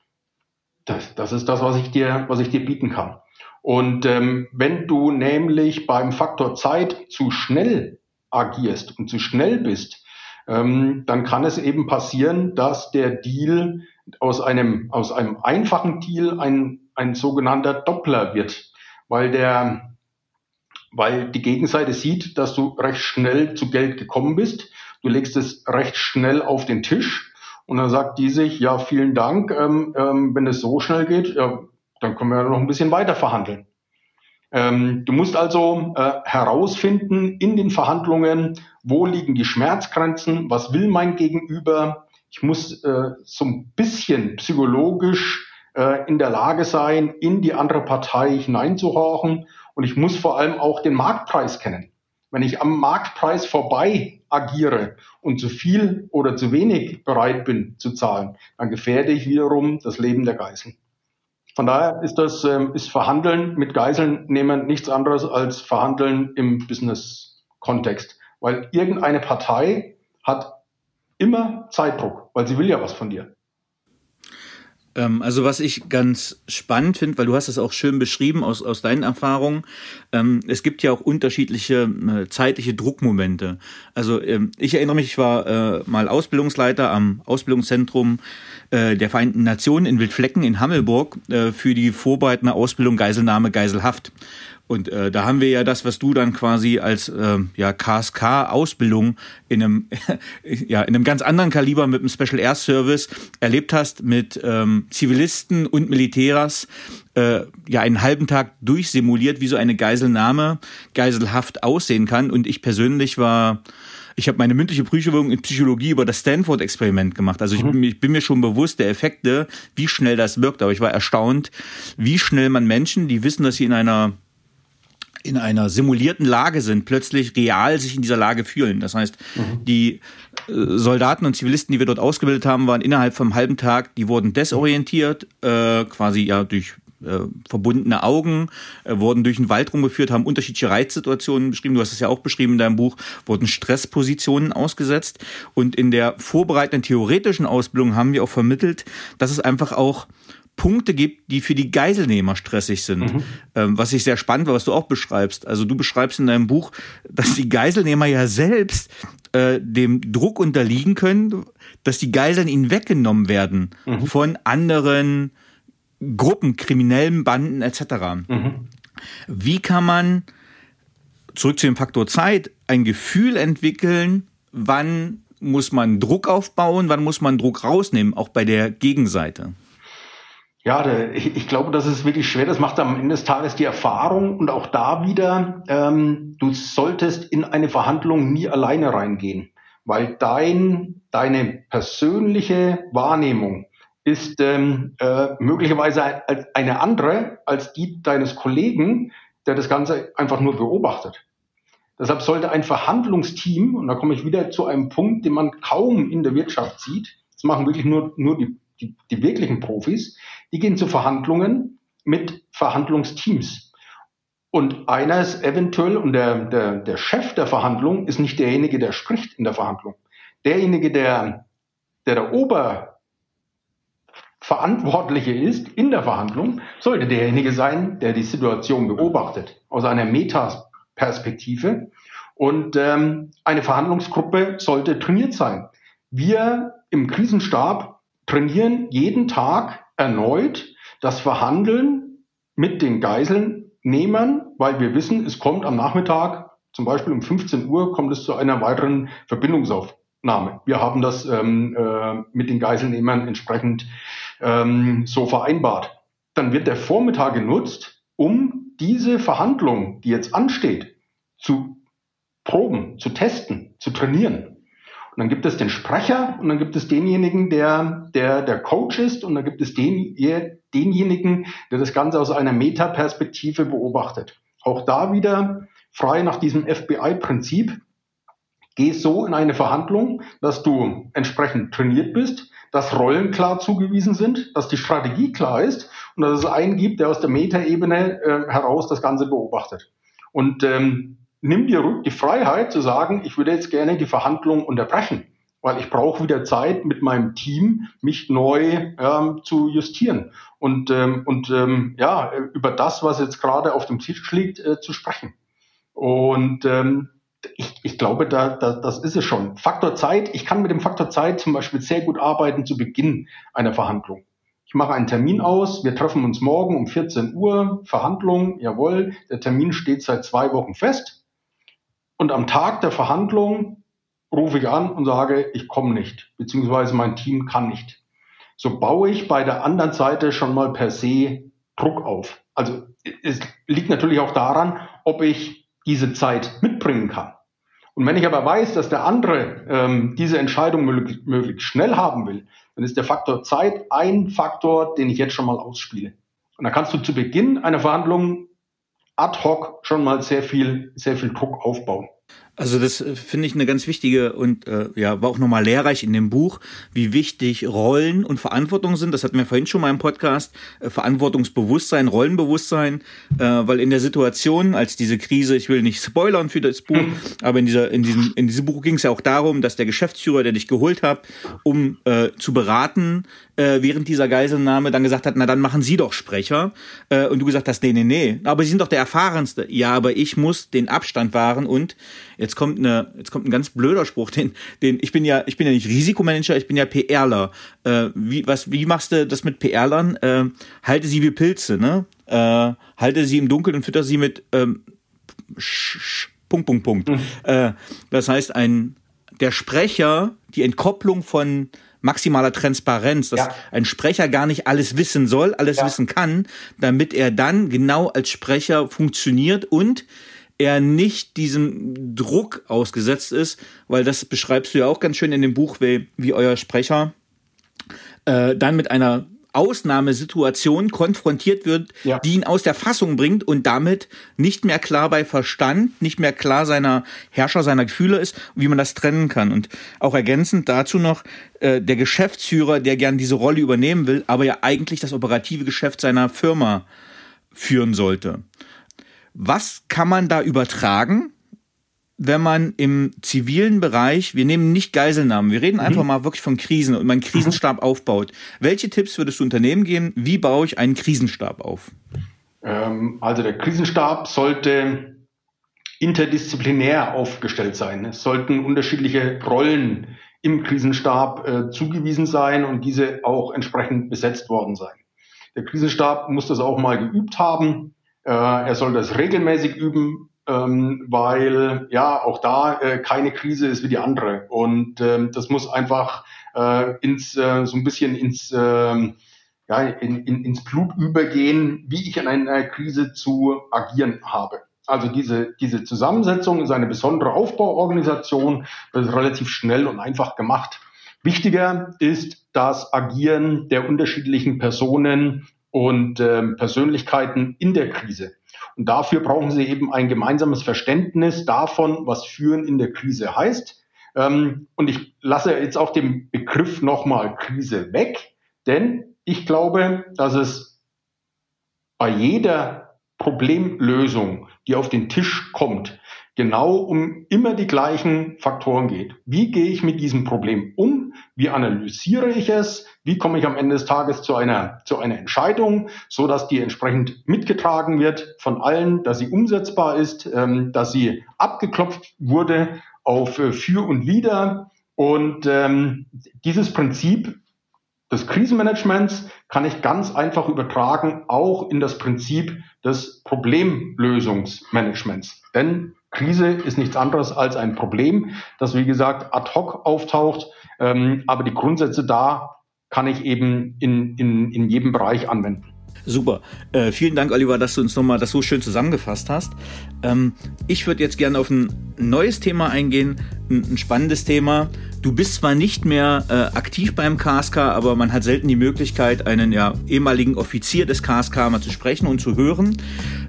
B: Das, das ist das, was ich dir, was ich dir bieten kann. Und ähm, wenn du nämlich beim Faktor Zeit zu schnell agierst und zu schnell bist, ähm, dann kann es eben passieren, dass der Deal aus einem, aus einem einfachen Deal ein, ein sogenannter Doppler wird, weil der, weil die Gegenseite sieht, dass du recht schnell zu Geld gekommen bist. Du legst es recht schnell auf den Tisch und dann sagt die sich, ja, vielen Dank, ähm, ähm, wenn es so schnell geht, ja, dann können wir noch ein bisschen weiter verhandeln. Ähm, du musst also äh, herausfinden in den Verhandlungen, wo liegen die Schmerzgrenzen, was will mein Gegenüber. Ich muss äh, so ein bisschen psychologisch äh, in der Lage sein, in die andere Partei hineinzuhorchen und ich muss vor allem auch den Marktpreis kennen. Wenn ich am Marktpreis vorbei agiere und zu viel oder zu wenig bereit bin zu zahlen, dann gefährde ich wiederum das Leben der Geiseln. Von daher ist das ähm, ist Verhandeln mit Geiseln nehmen nichts anderes als Verhandeln im Business-Kontext, weil irgendeine Partei hat immer Zeitdruck, weil sie will ja was von dir.
C: Ähm, also was ich ganz spannend finde, weil du hast es auch schön beschrieben aus, aus deinen Erfahrungen, ähm, es gibt ja auch unterschiedliche äh, zeitliche Druckmomente. Also ähm, ich erinnere mich, ich war äh, mal Ausbildungsleiter am Ausbildungszentrum äh, der Vereinten Nationen in Wildflecken in Hammelburg äh, für die vorbereitende Ausbildung Geiselnahme Geiselhaft. Und äh, da haben wir ja das, was du dann quasi als äh, ja, KSK-Ausbildung in einem [laughs] ja in einem ganz anderen Kaliber mit dem Special Air Service erlebt hast mit ähm, Zivilisten und Militärs äh, ja einen halben Tag durchsimuliert, wie so eine Geiselnahme, Geiselhaft aussehen kann. Und ich persönlich war ich habe meine mündliche Prüfung in Psychologie über das Stanford-Experiment gemacht. Also ich, mhm. ich, bin mir schon bewusst der Effekte, wie schnell das wirkt. Aber ich war erstaunt, wie schnell man Menschen, die wissen, dass sie in einer in einer simulierten Lage sind, plötzlich real sich in dieser Lage fühlen. Das heißt, mhm. die äh, Soldaten und Zivilisten, die wir dort ausgebildet haben, waren innerhalb vom halben Tag, die wurden desorientiert, äh, quasi ja durch äh, verbundene Augen, äh, wurden durch den Wald rumgeführt, haben unterschiedliche Reizsituationen beschrieben. Du hast es ja auch beschrieben in deinem Buch, wurden Stresspositionen ausgesetzt. Und in der vorbereitenden theoretischen Ausbildung haben wir auch vermittelt, dass es einfach auch Punkte gibt, die für die Geiselnehmer stressig sind. Mhm. Ähm, was ich sehr spannend war, was du auch beschreibst. Also du beschreibst in deinem Buch, dass die Geiselnehmer ja selbst äh, dem Druck unterliegen können, dass die Geiseln ihnen weggenommen werden mhm. von anderen Gruppen, kriminellen Banden etc. Mhm. Wie kann man zurück zu dem Faktor Zeit ein Gefühl entwickeln, wann muss man Druck aufbauen, wann muss man Druck rausnehmen, auch bei der Gegenseite?
B: Ja, ich, glaube, das ist wirklich schwer. Das macht am Ende des Tages die Erfahrung und auch da wieder, ähm, du solltest in eine Verhandlung nie alleine reingehen, weil dein, deine persönliche Wahrnehmung ist ähm, äh, möglicherweise eine andere als die deines Kollegen, der das Ganze einfach nur beobachtet. Deshalb sollte ein Verhandlungsteam, und da komme ich wieder zu einem Punkt, den man kaum in der Wirtschaft sieht, das machen wirklich nur, nur die, die, die wirklichen Profis, die gehen zu Verhandlungen mit Verhandlungsteams. Und einer ist eventuell, und der, der, der Chef der Verhandlung ist nicht derjenige, der spricht in der Verhandlung. Derjenige, der der, der Oberverantwortliche ist in der Verhandlung, sollte derjenige sein, der die Situation beobachtet, aus einer Metaperspektive. Und ähm, eine Verhandlungsgruppe sollte trainiert sein. Wir im Krisenstab trainieren jeden Tag erneut das Verhandeln mit den Geiselnehmern, weil wir wissen, es kommt am Nachmittag, zum Beispiel um 15 Uhr, kommt es zu einer weiteren Verbindungsaufnahme. Wir haben das ähm, äh, mit den Geiselnehmern entsprechend ähm, so vereinbart. Dann wird der Vormittag genutzt, um diese Verhandlung, die jetzt ansteht, zu proben, zu testen, zu trainieren. Und dann gibt es den Sprecher und dann gibt es denjenigen, der, der, der Coach ist und dann gibt es den, denjenigen, der das Ganze aus einer Metaperspektive beobachtet. Auch da wieder frei nach diesem FBI-Prinzip. Geh so in eine Verhandlung, dass du entsprechend trainiert bist, dass Rollen klar zugewiesen sind, dass die Strategie klar ist und dass es einen gibt, der aus der Metaebene äh, heraus das Ganze beobachtet. Und ähm, nimm dir die Freiheit zu sagen, ich würde jetzt gerne die Verhandlungen unterbrechen, weil ich brauche wieder Zeit mit meinem Team, mich neu ähm, zu justieren und, ähm, und ähm, ja, über das, was jetzt gerade auf dem Tisch liegt, äh, zu sprechen. Und ähm, ich, ich glaube, da, da, das ist es schon. Faktor Zeit, ich kann mit dem Faktor Zeit zum Beispiel sehr gut arbeiten zu Beginn einer Verhandlung. Ich mache einen Termin aus, wir treffen uns morgen um 14 Uhr, Verhandlung, jawohl, der Termin steht seit zwei Wochen fest. Und am Tag der Verhandlung rufe ich an und sage, ich komme nicht, beziehungsweise mein Team kann nicht. So baue ich bei der anderen Seite schon mal per se Druck auf. Also es liegt natürlich auch daran, ob ich diese Zeit mitbringen kann. Und wenn ich aber weiß, dass der andere ähm, diese Entscheidung möglichst, möglichst schnell haben will, dann ist der Faktor Zeit ein Faktor, den ich jetzt schon mal ausspiele. Und dann kannst du zu Beginn einer Verhandlung ad hoc schon mal sehr viel, sehr viel Druck aufbauen.
C: Also das äh, finde ich eine ganz wichtige und äh, ja war auch nochmal lehrreich in dem Buch, wie wichtig Rollen und Verantwortung sind. Das hatten wir vorhin schon mal im Podcast. Äh, Verantwortungsbewusstsein, Rollenbewusstsein, äh, weil in der Situation, als diese Krise, ich will nicht spoilern für das Buch, mhm. aber in dieser in diesem in diesem Buch ging es ja auch darum, dass der Geschäftsführer, der dich geholt hat, um äh, zu beraten, äh, während dieser Geiselnahme dann gesagt hat, na dann machen Sie doch Sprecher. Äh, und du gesagt hast, nee, nee, nee, aber Sie sind doch der Erfahrenste. Ja, aber ich muss den Abstand wahren und jetzt kommt eine, jetzt kommt ein ganz blöder Spruch, [laughs] den, den, ich bin ja, ich bin ja nicht Risikomanager, ich bin ja PRler. Äh, wie, was, wie machst du das mit PRlern? Äh, halte sie wie Pilze, ne? Äh, halte sie im Dunkeln und fütter sie mit ähm, sch, sch, Punkt, Punkt, Punkt. Mhm. Äh, das heißt, ein der Sprecher, die Entkopplung von maximaler Transparenz, dass ja. ein Sprecher gar nicht alles wissen soll, alles ja. wissen kann, damit er dann genau als Sprecher funktioniert und er nicht diesem Druck ausgesetzt ist, weil das beschreibst du ja auch ganz schön in dem Buch, wie, wie euer Sprecher äh, dann mit einer Ausnahmesituation konfrontiert wird, ja. die ihn aus der Fassung bringt und damit nicht mehr klar bei Verstand, nicht mehr klar seiner Herrscher, seiner Gefühle ist, wie man das trennen kann. Und auch ergänzend dazu noch äh, der Geschäftsführer, der gern diese Rolle übernehmen will, aber ja eigentlich das operative Geschäft seiner Firma führen sollte. Was kann man da übertragen? wenn man im zivilen Bereich, wir nehmen nicht Geiselnahmen, wir reden mhm. einfach mal wirklich von Krisen und man Krisenstab mhm. aufbaut. Welche Tipps würdest du Unternehmen geben? Wie baue ich einen Krisenstab auf?
B: Ähm, also der Krisenstab sollte interdisziplinär aufgestellt sein. Es sollten unterschiedliche Rollen im Krisenstab äh, zugewiesen sein und diese auch entsprechend besetzt worden sein. Der Krisenstab muss das auch mal geübt haben. Äh, er soll das regelmäßig üben ähm, weil ja auch da äh, keine Krise ist wie die andere und ähm, das muss einfach äh, ins äh, so ein bisschen ins äh, ja, in, in, ins Blut übergehen, wie ich in einer Krise zu agieren habe. Also diese, diese Zusammensetzung ist eine besondere Aufbauorganisation, das ist relativ schnell und einfach gemacht. Wichtiger ist das Agieren der unterschiedlichen Personen und ähm, Persönlichkeiten in der Krise. Und dafür brauchen sie eben ein gemeinsames Verständnis davon, was Führen in der Krise heißt. Ähm, und ich lasse jetzt auch den Begriff nochmal Krise weg, denn ich glaube, dass es bei jeder Problemlösung, die auf den Tisch kommt, genau um immer die gleichen Faktoren geht. Wie gehe ich mit diesem Problem um? Wie analysiere ich es? Wie komme ich am Ende des Tages zu einer, zu einer Entscheidung, so dass die entsprechend mitgetragen wird von allen, dass sie umsetzbar ist, ähm, dass sie abgeklopft wurde auf äh, für und wider. Und ähm, dieses Prinzip des Krisenmanagements kann ich ganz einfach übertragen, auch in das Prinzip des Problemlösungsmanagements. Denn Krise ist nichts anderes als ein Problem, das wie gesagt ad hoc auftaucht. Ähm, aber die Grundsätze da kann ich eben in, in, in jedem Bereich anwenden.
C: Super. Äh, vielen Dank, Oliver, dass du uns nochmal das so schön zusammengefasst hast. Ähm, ich würde jetzt gerne auf ein neues Thema eingehen, ein, ein spannendes Thema. Du bist zwar nicht mehr äh, aktiv beim KSK, aber man hat selten die Möglichkeit, einen ja, ehemaligen Offizier des KSK mal zu sprechen und zu hören.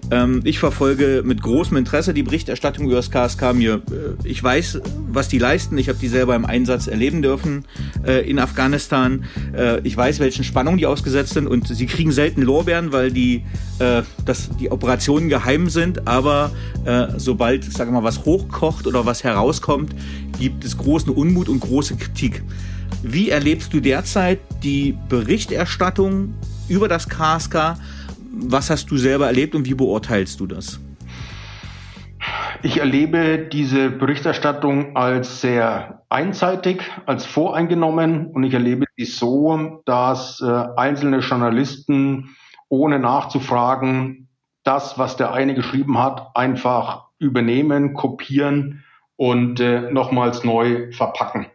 C: Ähm, ich verfolge mit großem Interesse die Berichterstattung über das KSK. Mir, äh, ich weiß, was die leisten. Ich habe die selber im Einsatz erleben dürfen äh, in Afghanistan. Äh, ich weiß, welchen Spannungen die ausgesetzt sind und sie kriegen selten Lorbeeren, weil die, äh, das, die Operationen geheim sind. Aber äh, sobald, sage mal, was hochkocht oder was herauskommt, gibt es großen Unmut und große Kritik. Wie erlebst du derzeit die Berichterstattung über das KSK? Was hast du selber erlebt und wie beurteilst du das?
B: Ich erlebe diese Berichterstattung als sehr einseitig, als voreingenommen und ich erlebe sie so, dass äh, einzelne Journalisten ohne nachzufragen das, was der eine geschrieben hat, einfach übernehmen, kopieren und äh, nochmals neu verpacken.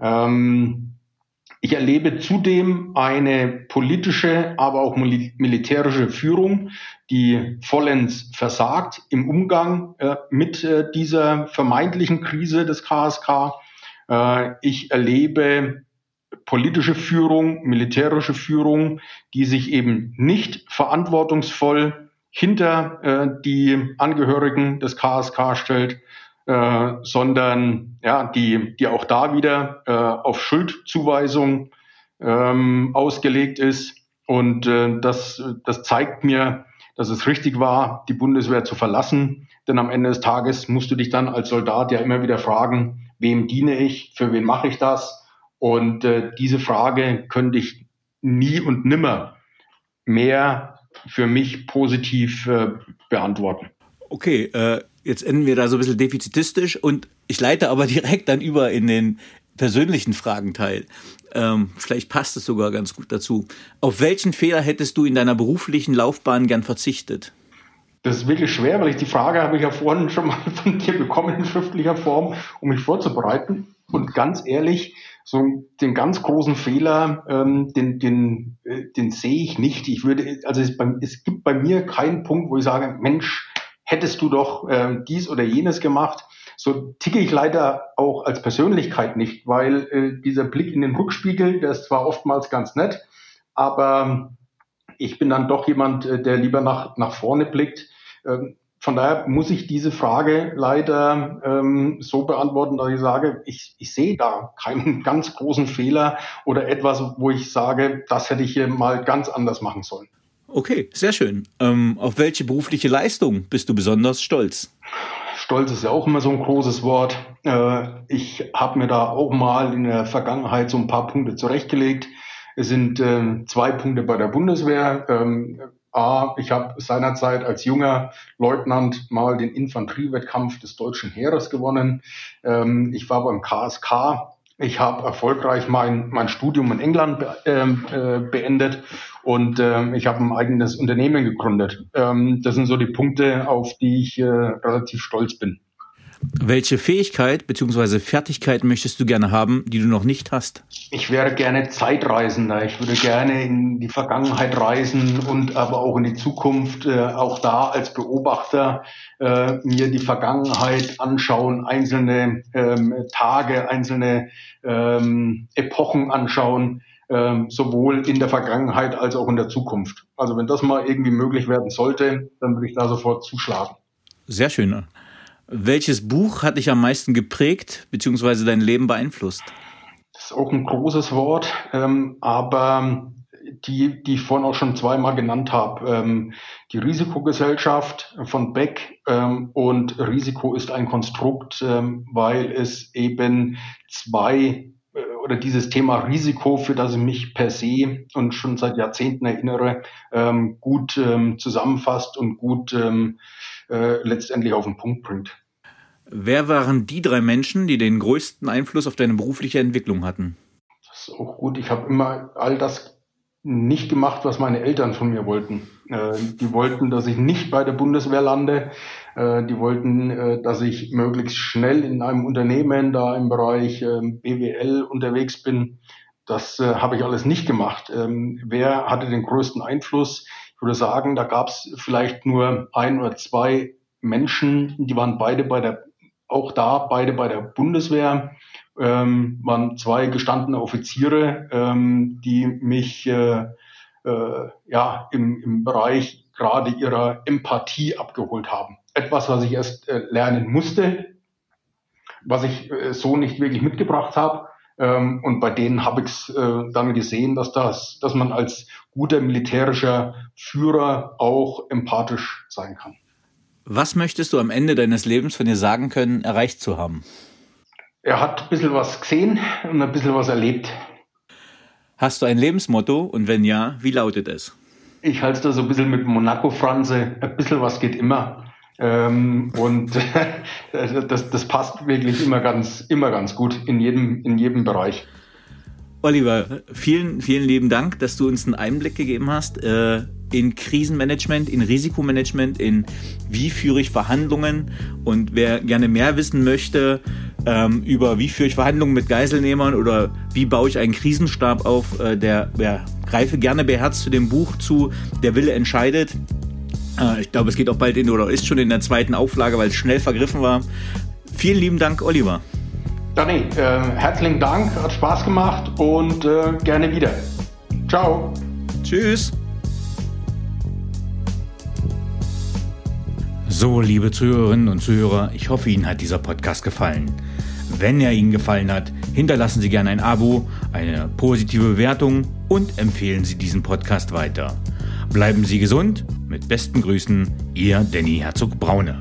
B: Ähm, ich erlebe zudem eine politische, aber auch militärische Führung, die vollends versagt im Umgang äh, mit äh, dieser vermeintlichen Krise des KSK. Äh, ich erlebe politische Führung, militärische Führung, die sich eben nicht verantwortungsvoll hinter äh, die Angehörigen des KSK stellt. Äh, sondern ja, die, die auch da wieder äh, auf Schuldzuweisung ähm, ausgelegt ist. Und äh, das, das zeigt mir, dass es richtig war, die Bundeswehr zu verlassen. Denn am Ende des Tages musst du dich dann als Soldat ja immer wieder fragen, wem diene ich, für wen mache ich das? Und äh, diese Frage könnte ich nie und nimmer mehr für mich positiv äh, beantworten.
C: Okay, äh, jetzt enden wir da so ein bisschen defizitistisch und ich leite aber [laughs] direkt dann über in den persönlichen Fragenteil. Ähm, vielleicht passt es sogar ganz gut dazu. Auf welchen Fehler hättest du in deiner beruflichen Laufbahn gern verzichtet?
B: Das ist wirklich schwer, weil ich die Frage habe ich ja vorhin schon mal von dir bekommen in schriftlicher Form, um mich vorzubereiten. Und ganz ehrlich, so den ganz großen Fehler, ähm, den, den, äh, den sehe ich nicht. Ich würde, also es, es, gibt bei mir keinen Punkt, wo ich sage, Mensch, hättest du doch äh, dies oder jenes gemacht. So ticke ich leider auch als Persönlichkeit nicht, weil äh, dieser Blick in den Rückspiegel, der ist zwar oftmals ganz nett, aber ich bin dann doch jemand, äh, der lieber nach, nach vorne blickt. Ähm, von daher muss ich diese Frage leider ähm, so beantworten, dass ich sage, ich, ich sehe da keinen [laughs] ganz großen Fehler oder etwas, wo ich sage, das hätte ich hier mal ganz anders machen sollen.
C: Okay, sehr schön. Ähm, auf welche berufliche Leistung bist du besonders stolz?
B: Stolz ist ja auch immer so ein großes Wort. Äh, ich habe mir da auch mal in der Vergangenheit so ein paar Punkte zurechtgelegt. Es sind äh, zwei Punkte bei der Bundeswehr. Ähm, A, ich habe seinerzeit als junger Leutnant mal den Infanteriewettkampf des deutschen Heeres gewonnen. Ähm, ich war beim KSK. Ich habe erfolgreich mein, mein Studium in England be äh, beendet und ähm, ich habe ein eigenes Unternehmen gegründet. Ähm, das sind so die Punkte, auf die ich äh, relativ stolz bin.
C: Welche Fähigkeit bzw. Fertigkeit möchtest du gerne haben, die du noch nicht hast?
B: Ich wäre gerne Zeitreisender. Ich würde gerne in die Vergangenheit reisen und aber auch in die Zukunft, äh, auch da als Beobachter äh, mir die Vergangenheit anschauen, einzelne ähm, Tage, einzelne ähm, Epochen anschauen ähm, sowohl in der Vergangenheit als auch in der Zukunft. Also wenn das mal irgendwie möglich werden sollte, dann würde ich da sofort zuschlagen.
C: Sehr schön. Welches Buch hat dich am meisten geprägt bzw. dein Leben beeinflusst?
B: Das ist auch ein großes Wort, ähm, aber die, die ich vorhin auch schon zweimal genannt habe. Ähm, die Risikogesellschaft von Beck ähm, und Risiko ist ein Konstrukt, ähm, weil es eben zwei oder dieses Thema Risiko, für das ich mich per se und schon seit Jahrzehnten erinnere, ähm, gut ähm, zusammenfasst und gut ähm, äh, letztendlich auf den Punkt bringt.
C: Wer waren die drei Menschen, die den größten Einfluss auf deine berufliche Entwicklung hatten?
B: Das ist auch gut. Ich habe immer all das nicht gemacht, was meine Eltern von mir wollten. Äh, die wollten, dass ich nicht bei der Bundeswehr lande. Äh, die wollten, äh, dass ich möglichst schnell in einem Unternehmen da im Bereich ähm, BWL unterwegs bin. Das äh, habe ich alles nicht gemacht. Ähm, wer hatte den größten Einfluss? Ich würde sagen, da gab es vielleicht nur ein oder zwei Menschen, die waren beide bei der, auch da beide bei der Bundeswehr, ähm, waren zwei gestandene Offiziere, ähm, die mich äh, äh, ja im, im Bereich gerade ihrer Empathie abgeholt haben etwas, was ich erst äh, lernen musste, was ich äh, so nicht wirklich mitgebracht habe. Ähm, und bei denen habe ich es äh, dann gesehen, dass das, dass man als guter militärischer Führer auch empathisch sein kann.
C: Was möchtest du am Ende deines Lebens von dir sagen können, erreicht zu haben?
B: Er hat ein bisschen was gesehen und ein bisschen was erlebt.
C: Hast du ein Lebensmotto und wenn ja, wie lautet es?
B: Ich halte da so ein bisschen mit Monaco-Franse. Ein bisschen was geht immer. Ähm, und [laughs] das, das passt wirklich immer ganz, immer ganz gut in jedem, in jedem Bereich.
C: Oliver, vielen, vielen lieben Dank, dass du uns einen Einblick gegeben hast äh, in Krisenmanagement, in Risikomanagement, in wie führe ich Verhandlungen. Und wer gerne mehr wissen möchte ähm, über wie führe ich Verhandlungen mit Geiselnehmern oder wie baue ich einen Krisenstab auf, äh, der ja, greife gerne beherzt zu dem Buch zu, Der Wille entscheidet. Äh, ich glaube, es geht auch bald in oder ist schon in der zweiten Auflage, weil es schnell vergriffen war. Vielen lieben Dank, Oliver.
B: Danny, äh, herzlichen Dank, hat Spaß gemacht und äh, gerne wieder. Ciao.
C: Tschüss. So, liebe Zuhörerinnen und Zuhörer, ich hoffe, Ihnen hat dieser Podcast gefallen. Wenn er Ihnen gefallen hat, hinterlassen Sie gerne ein Abo, eine positive Bewertung und empfehlen Sie diesen Podcast weiter. Bleiben Sie gesund. Mit besten Grüßen, Ihr Danny Herzog Braune.